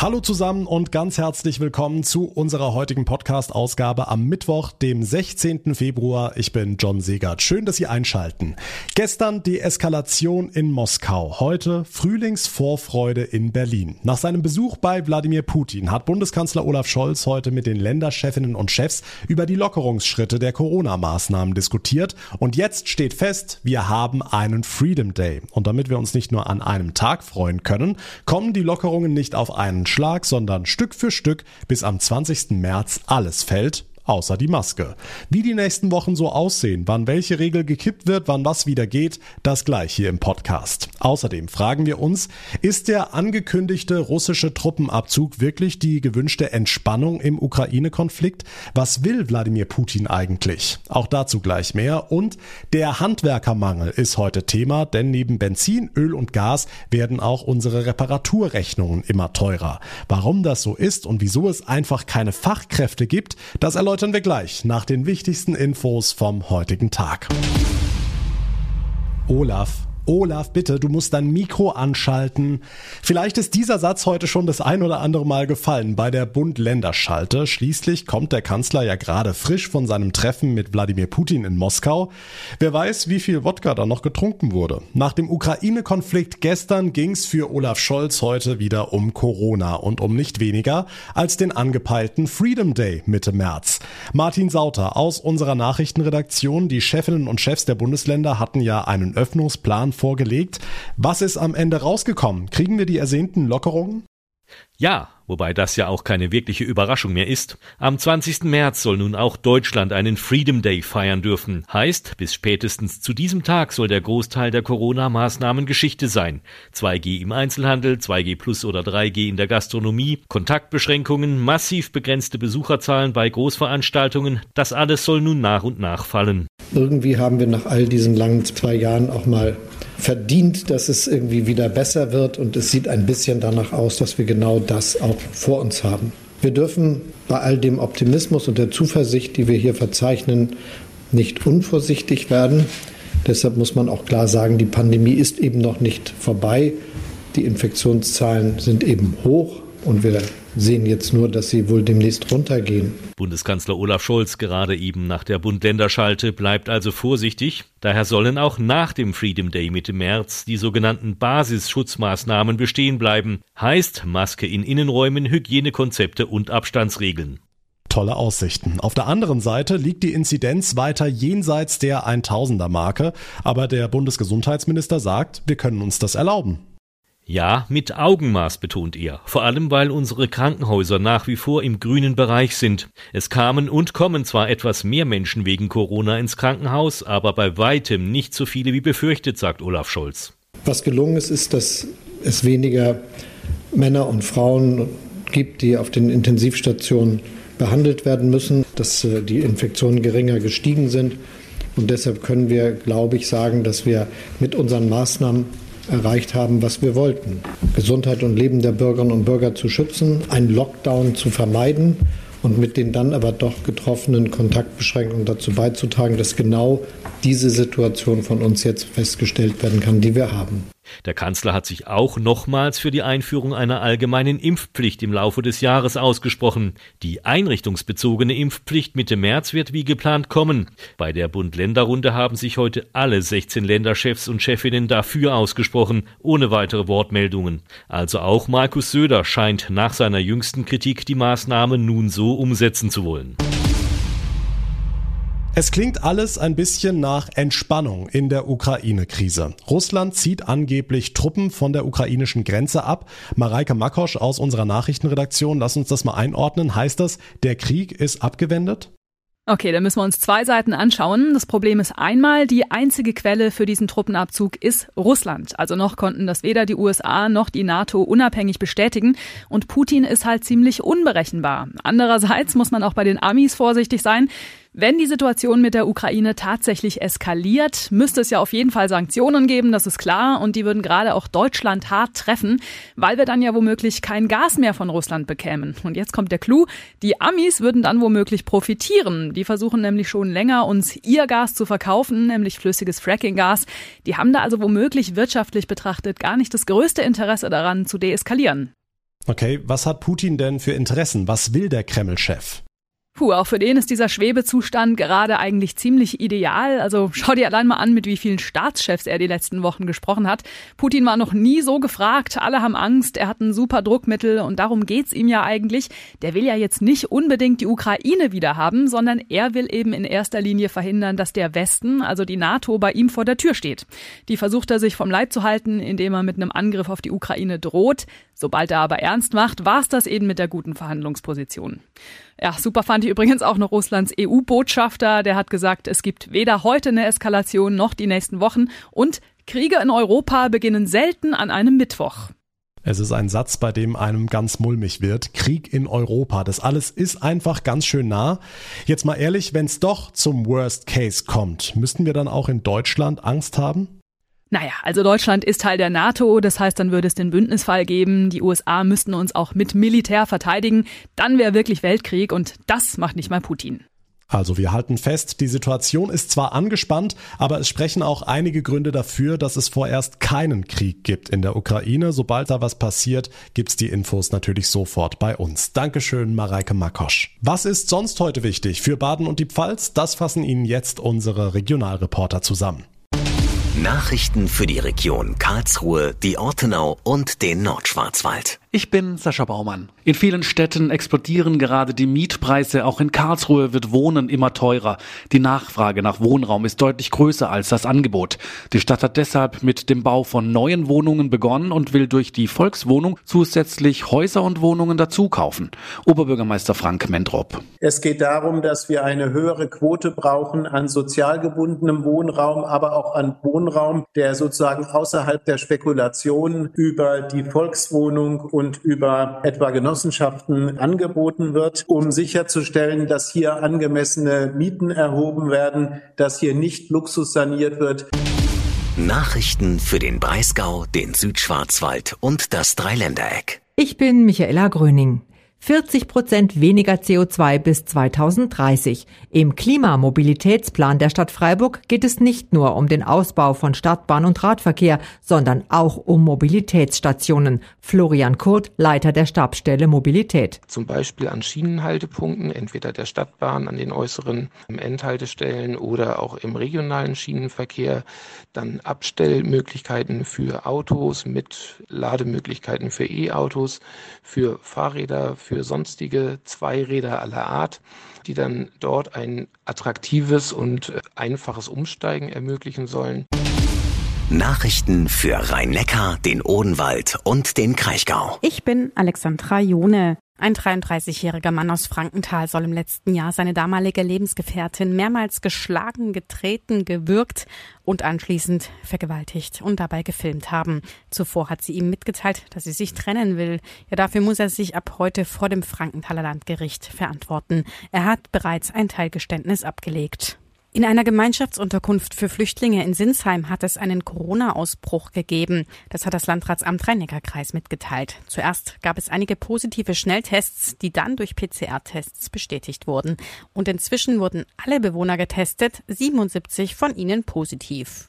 Hallo zusammen und ganz herzlich willkommen zu unserer heutigen Podcast-Ausgabe am Mittwoch, dem 16. Februar. Ich bin John Segert. Schön, dass Sie einschalten. Gestern die Eskalation in Moskau. Heute Frühlingsvorfreude in Berlin. Nach seinem Besuch bei Wladimir Putin hat Bundeskanzler Olaf Scholz heute mit den Länderchefinnen und Chefs über die Lockerungsschritte der Corona-Maßnahmen diskutiert. Und jetzt steht fest, wir haben einen Freedom Day. Und damit wir uns nicht nur an einem Tag freuen können, kommen die Lockerungen nicht auf einen Schlag, sondern Stück für Stück, bis am 20. März alles fällt, außer die Maske. Wie die nächsten Wochen so aussehen, wann welche Regel gekippt wird, wann was wieder geht, das gleich hier im Podcast. Außerdem fragen wir uns, ist der angekündigte russische Truppenabzug wirklich die gewünschte Entspannung im Ukraine-Konflikt? Was will Wladimir Putin eigentlich? Auch dazu gleich mehr. Und der Handwerkermangel ist heute Thema, denn neben Benzin, Öl und Gas werden auch unsere Reparaturrechnungen immer teurer. Warum das so ist und wieso es einfach keine Fachkräfte gibt, das erläutert erläutern wir gleich nach den wichtigsten Infos vom heutigen Tag. Olaf Olaf, bitte, du musst dein Mikro anschalten. Vielleicht ist dieser Satz heute schon das ein oder andere Mal gefallen bei der Bund-Länder-Schalte. Schließlich kommt der Kanzler ja gerade frisch von seinem Treffen mit Wladimir Putin in Moskau. Wer weiß, wie viel Wodka da noch getrunken wurde. Nach dem Ukraine-Konflikt gestern ging's für Olaf Scholz heute wieder um Corona und um nicht weniger als den angepeilten Freedom Day Mitte März. Martin Sauter aus unserer Nachrichtenredaktion, die Chefinnen und Chefs der Bundesländer hatten ja einen Öffnungsplan vorgelegt. Was ist am Ende rausgekommen? Kriegen wir die ersehnten Lockerungen? Ja, wobei das ja auch keine wirkliche Überraschung mehr ist. Am 20. März soll nun auch Deutschland einen Freedom Day feiern dürfen. Heißt, bis spätestens zu diesem Tag soll der Großteil der Corona-Maßnahmen Geschichte sein. 2G im Einzelhandel, 2G plus oder 3G in der Gastronomie, Kontaktbeschränkungen, massiv begrenzte Besucherzahlen bei Großveranstaltungen, das alles soll nun nach und nach fallen. Irgendwie haben wir nach all diesen langen zwei Jahren auch mal verdient, dass es irgendwie wieder besser wird. Und es sieht ein bisschen danach aus, dass wir genau das auch vor uns haben. Wir dürfen bei all dem Optimismus und der Zuversicht, die wir hier verzeichnen, nicht unvorsichtig werden. Deshalb muss man auch klar sagen, die Pandemie ist eben noch nicht vorbei. Die Infektionszahlen sind eben hoch und wir sehen jetzt nur, dass sie wohl demnächst runtergehen. Bundeskanzler Olaf Scholz gerade eben nach der Bund-Länder-Schalte bleibt also vorsichtig. Daher sollen auch nach dem Freedom Day Mitte März die sogenannten Basisschutzmaßnahmen bestehen bleiben. Heißt Maske in Innenräumen, Hygienekonzepte und Abstandsregeln tolle Aussichten. Auf der anderen Seite liegt die Inzidenz weiter jenseits der 1000er Marke, aber der Bundesgesundheitsminister sagt, wir können uns das erlauben. Ja, mit Augenmaß betont er, vor allem weil unsere Krankenhäuser nach wie vor im grünen Bereich sind. Es kamen und kommen zwar etwas mehr Menschen wegen Corona ins Krankenhaus, aber bei weitem nicht so viele wie befürchtet, sagt Olaf Scholz. Was gelungen ist, ist, dass es weniger Männer und Frauen gibt, die auf den Intensivstationen behandelt werden müssen, dass äh, die Infektionen geringer gestiegen sind. Und deshalb können wir, glaube ich, sagen, dass wir mit unseren Maßnahmen erreicht haben, was wir wollten. Gesundheit und Leben der Bürgerinnen und Bürger zu schützen, einen Lockdown zu vermeiden und mit den dann aber doch getroffenen Kontaktbeschränkungen dazu beizutragen, dass genau diese Situation von uns jetzt festgestellt werden kann, die wir haben. Der Kanzler hat sich auch nochmals für die Einführung einer allgemeinen Impfpflicht im Laufe des Jahres ausgesprochen. Die einrichtungsbezogene Impfpflicht Mitte März wird wie geplant kommen. Bei der Bund-Länder-Runde haben sich heute alle 16 Länderchefs und Chefinnen dafür ausgesprochen, ohne weitere Wortmeldungen. Also auch Markus Söder scheint nach seiner jüngsten Kritik die Maßnahmen nun so umsetzen zu wollen. Es klingt alles ein bisschen nach Entspannung in der Ukraine-Krise. Russland zieht angeblich Truppen von der ukrainischen Grenze ab. Mareike Makosch aus unserer Nachrichtenredaktion, lass uns das mal einordnen. Heißt das, der Krieg ist abgewendet? Okay, dann müssen wir uns zwei Seiten anschauen. Das Problem ist einmal, die einzige Quelle für diesen Truppenabzug ist Russland. Also noch konnten das weder die USA noch die NATO unabhängig bestätigen. Und Putin ist halt ziemlich unberechenbar. Andererseits muss man auch bei den Amis vorsichtig sein. Wenn die Situation mit der Ukraine tatsächlich eskaliert, müsste es ja auf jeden Fall Sanktionen geben, das ist klar, und die würden gerade auch Deutschland hart treffen, weil wir dann ja womöglich kein Gas mehr von Russland bekämen. Und jetzt kommt der Clou, die Amis würden dann womöglich profitieren. Die versuchen nämlich schon länger, uns ihr Gas zu verkaufen, nämlich flüssiges Frackinggas. Die haben da also womöglich wirtschaftlich betrachtet gar nicht das größte Interesse daran zu deeskalieren. Okay, was hat Putin denn für Interessen? Was will der Kreml-Chef? Puh, auch für den ist dieser Schwebezustand gerade eigentlich ziemlich ideal. Also schau dir allein mal an, mit wie vielen Staatschefs er die letzten Wochen gesprochen hat. Putin war noch nie so gefragt, alle haben Angst, er hat ein super Druckmittel und darum geht's ihm ja eigentlich. Der will ja jetzt nicht unbedingt die Ukraine wieder haben, sondern er will eben in erster Linie verhindern, dass der Westen, also die NATO, bei ihm vor der Tür steht. Die versucht er sich vom Leib zu halten, indem er mit einem Angriff auf die Ukraine droht. Sobald er aber ernst macht, war's das eben mit der guten Verhandlungsposition. Ja, super fand ich übrigens auch noch Russlands EU-Botschafter. Der hat gesagt, es gibt weder heute eine Eskalation noch die nächsten Wochen und Kriege in Europa beginnen selten an einem Mittwoch. Es ist ein Satz, bei dem einem ganz mulmig wird. Krieg in Europa. Das alles ist einfach ganz schön nah. Jetzt mal ehrlich, wenn es doch zum Worst Case kommt, müssten wir dann auch in Deutschland Angst haben? Naja, also Deutschland ist Teil der NATO, das heißt, dann würde es den Bündnisfall geben, die USA müssten uns auch mit Militär verteidigen, dann wäre wirklich Weltkrieg und das macht nicht mal Putin. Also wir halten fest, die Situation ist zwar angespannt, aber es sprechen auch einige Gründe dafür, dass es vorerst keinen Krieg gibt in der Ukraine. Sobald da was passiert, gibt's die Infos natürlich sofort bei uns. Dankeschön, Mareike Makosch. Was ist sonst heute wichtig für Baden und die Pfalz? Das fassen Ihnen jetzt unsere Regionalreporter zusammen. Nachrichten für die Region Karlsruhe, die Ortenau und den Nordschwarzwald. Ich bin Sascha Baumann. In vielen Städten explodieren gerade die Mietpreise. Auch in Karlsruhe wird Wohnen immer teurer. Die Nachfrage nach Wohnraum ist deutlich größer als das Angebot. Die Stadt hat deshalb mit dem Bau von neuen Wohnungen begonnen und will durch die Volkswohnung zusätzlich Häuser und Wohnungen dazukaufen. Oberbürgermeister Frank Mendrop. Es geht darum, dass wir eine höhere Quote brauchen an sozial gebundenem Wohnraum, aber auch an Wohnraum, der sozusagen außerhalb der Spekulation über die Volkswohnung und über etwa Genossenschaften angeboten wird, um sicherzustellen, dass hier angemessene Mieten erhoben werden, dass hier nicht Luxus saniert wird. Nachrichten für den Breisgau, den Südschwarzwald und das Dreiländereck. Ich bin Michaela Gröning. 40 Prozent weniger CO2 bis 2030. Im Klimamobilitätsplan der Stadt Freiburg geht es nicht nur um den Ausbau von Stadtbahn und Radverkehr, sondern auch um Mobilitätsstationen. Florian Kurt, Leiter der Stabstelle Mobilität. Zum Beispiel an Schienenhaltepunkten, entweder der Stadtbahn an den äußeren Endhaltestellen oder auch im regionalen Schienenverkehr. Dann Abstellmöglichkeiten für Autos mit Lademöglichkeiten für E-Autos, für Fahrräder, sonstige Zweiräder aller Art, die dann dort ein attraktives und einfaches Umsteigen ermöglichen sollen. Nachrichten für Rhein-Neckar, den Odenwald und den Kraichgau. Ich bin Alexandra Jone. Ein 33-jähriger Mann aus Frankenthal soll im letzten Jahr seine damalige Lebensgefährtin mehrmals geschlagen, getreten, gewürgt und anschließend vergewaltigt und dabei gefilmt haben. Zuvor hat sie ihm mitgeteilt, dass sie sich trennen will. Ja, dafür muss er sich ab heute vor dem Frankenthaler Landgericht verantworten. Er hat bereits ein Teilgeständnis abgelegt. In einer Gemeinschaftsunterkunft für Flüchtlinge in Sinsheim hat es einen Corona-Ausbruch gegeben. Das hat das Landratsamt Rhein-Neckar-Kreis mitgeteilt. Zuerst gab es einige positive Schnelltests, die dann durch PCR-Tests bestätigt wurden. Und inzwischen wurden alle Bewohner getestet, 77 von ihnen positiv.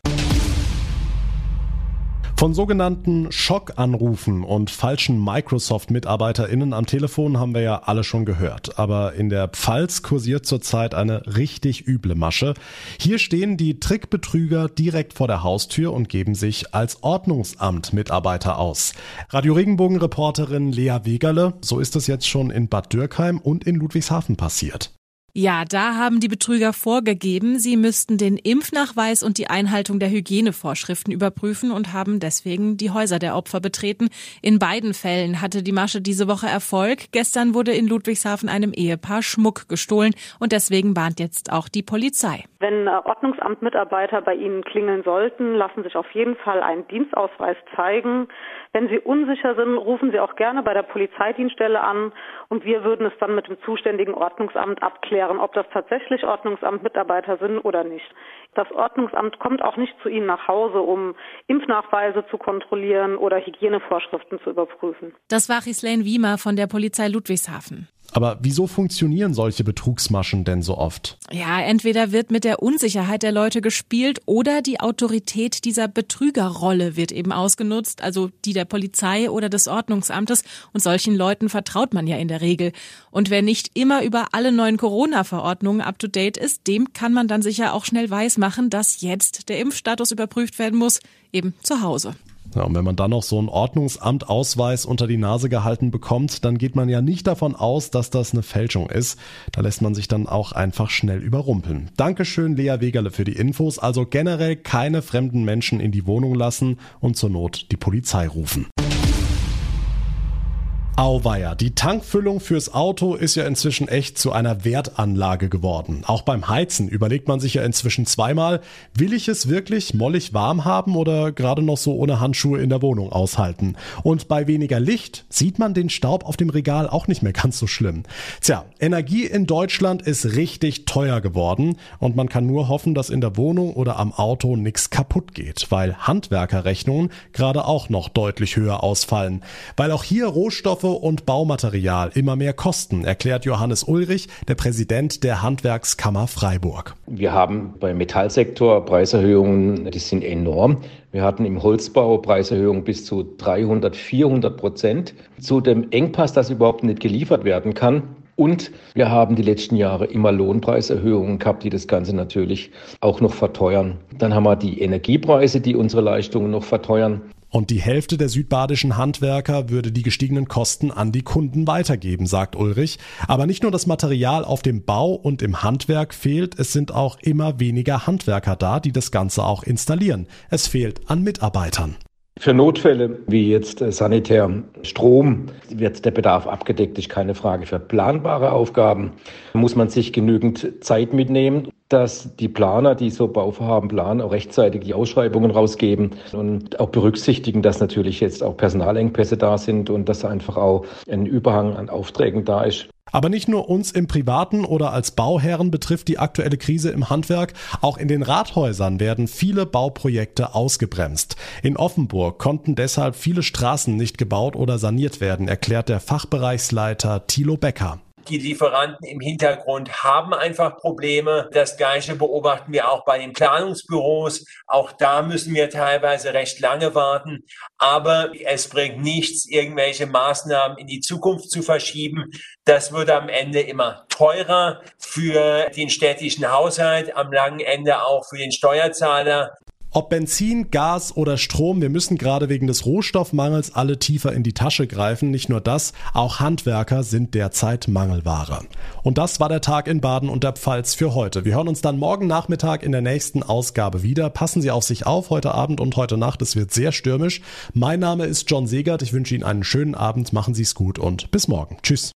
Von sogenannten Schockanrufen und falschen Microsoft-MitarbeiterInnen am Telefon haben wir ja alle schon gehört. Aber in der Pfalz kursiert zurzeit eine richtig üble Masche. Hier stehen die Trickbetrüger direkt vor der Haustür und geben sich als Ordnungsamt-Mitarbeiter aus. Radio Regenbogen-Reporterin Lea Wegerle, so ist es jetzt schon in Bad Dürkheim und in Ludwigshafen passiert. Ja, da haben die Betrüger vorgegeben, sie müssten den Impfnachweis und die Einhaltung der Hygienevorschriften überprüfen und haben deswegen die Häuser der Opfer betreten. In beiden Fällen hatte die Masche diese Woche Erfolg. Gestern wurde in Ludwigshafen einem Ehepaar Schmuck gestohlen und deswegen warnt jetzt auch die Polizei. Wenn äh, Ordnungsamtmitarbeiter bei Ihnen klingeln sollten, lassen sich auf jeden Fall einen Dienstausweis zeigen. Wenn Sie unsicher sind, rufen Sie auch gerne bei der Polizeidienststelle an und wir würden es dann mit dem zuständigen Ordnungsamt abklären, ob das tatsächlich Ordnungsamtmitarbeiter sind oder nicht. Das Ordnungsamt kommt auch nicht zu Ihnen nach Hause, um Impfnachweise zu kontrollieren oder Hygienevorschriften zu überprüfen. Das war Ghislaine Wiemer von der Polizei Ludwigshafen. Aber wieso funktionieren solche Betrugsmaschen denn so oft? Ja, entweder wird mit der Unsicherheit der Leute gespielt oder die Autorität dieser Betrügerrolle wird eben ausgenutzt, also die der Polizei oder des Ordnungsamtes. Und solchen Leuten vertraut man ja in der Regel. Und wer nicht immer über alle neuen Corona-Verordnungen up to date ist, dem kann man dann sicher auch schnell weismachen, dass jetzt der Impfstatus überprüft werden muss, eben zu Hause. Ja, und wenn man dann noch so einen Ordnungsamtausweis unter die Nase gehalten bekommt, dann geht man ja nicht davon aus, dass das eine Fälschung ist. Da lässt man sich dann auch einfach schnell überrumpeln. Dankeschön, Lea Wegerle, für die Infos. Also generell keine fremden Menschen in die Wohnung lassen und zur Not die Polizei rufen. Auweia, die Tankfüllung fürs Auto ist ja inzwischen echt zu einer Wertanlage geworden. Auch beim Heizen überlegt man sich ja inzwischen zweimal, will ich es wirklich mollig warm haben oder gerade noch so ohne Handschuhe in der Wohnung aushalten? Und bei weniger Licht sieht man den Staub auf dem Regal auch nicht mehr ganz so schlimm. Tja, Energie in Deutschland ist richtig teuer geworden und man kann nur hoffen, dass in der Wohnung oder am Auto nichts kaputt geht, weil Handwerkerrechnungen gerade auch noch deutlich höher ausfallen, weil auch hier Rohstoffe und Baumaterial immer mehr kosten, erklärt Johannes Ulrich, der Präsident der Handwerkskammer Freiburg. Wir haben beim Metallsektor Preiserhöhungen, die sind enorm. Wir hatten im Holzbau Preiserhöhungen bis zu 300, 400 Prozent. Zu dem Engpass, dass überhaupt nicht geliefert werden kann, und wir haben die letzten Jahre immer Lohnpreiserhöhungen gehabt, die das Ganze natürlich auch noch verteuern. Dann haben wir die Energiepreise, die unsere Leistungen noch verteuern. Und die Hälfte der südbadischen Handwerker würde die gestiegenen Kosten an die Kunden weitergeben, sagt Ulrich. Aber nicht nur das Material auf dem Bau und im Handwerk fehlt, es sind auch immer weniger Handwerker da, die das Ganze auch installieren. Es fehlt an Mitarbeitern. Für Notfälle wie jetzt äh, Sanitär, Strom wird der Bedarf abgedeckt, ist keine Frage. Für planbare Aufgaben muss man sich genügend Zeit mitnehmen, dass die Planer, die so Bauvorhaben planen, auch rechtzeitig die Ausschreibungen rausgeben und auch berücksichtigen, dass natürlich jetzt auch Personalengpässe da sind und dass einfach auch ein Überhang an Aufträgen da ist. Aber nicht nur uns im Privaten oder als Bauherren betrifft die aktuelle Krise im Handwerk, auch in den Rathäusern werden viele Bauprojekte ausgebremst. In Offenburg konnten deshalb viele Straßen nicht gebaut oder saniert werden, erklärt der Fachbereichsleiter Thilo Becker. Die Lieferanten im Hintergrund haben einfach Probleme. Das Gleiche beobachten wir auch bei den Planungsbüros. Auch da müssen wir teilweise recht lange warten. Aber es bringt nichts, irgendwelche Maßnahmen in die Zukunft zu verschieben. Das wird am Ende immer teurer für den städtischen Haushalt, am langen Ende auch für den Steuerzahler. Ob Benzin, Gas oder Strom, wir müssen gerade wegen des Rohstoffmangels alle tiefer in die Tasche greifen. Nicht nur das, auch Handwerker sind derzeit Mangelware. Und das war der Tag in Baden und der Pfalz für heute. Wir hören uns dann morgen Nachmittag in der nächsten Ausgabe wieder. Passen Sie auf sich auf heute Abend und heute Nacht. Es wird sehr stürmisch. Mein Name ist John Segert. Ich wünsche Ihnen einen schönen Abend. Machen Sie es gut und bis morgen. Tschüss.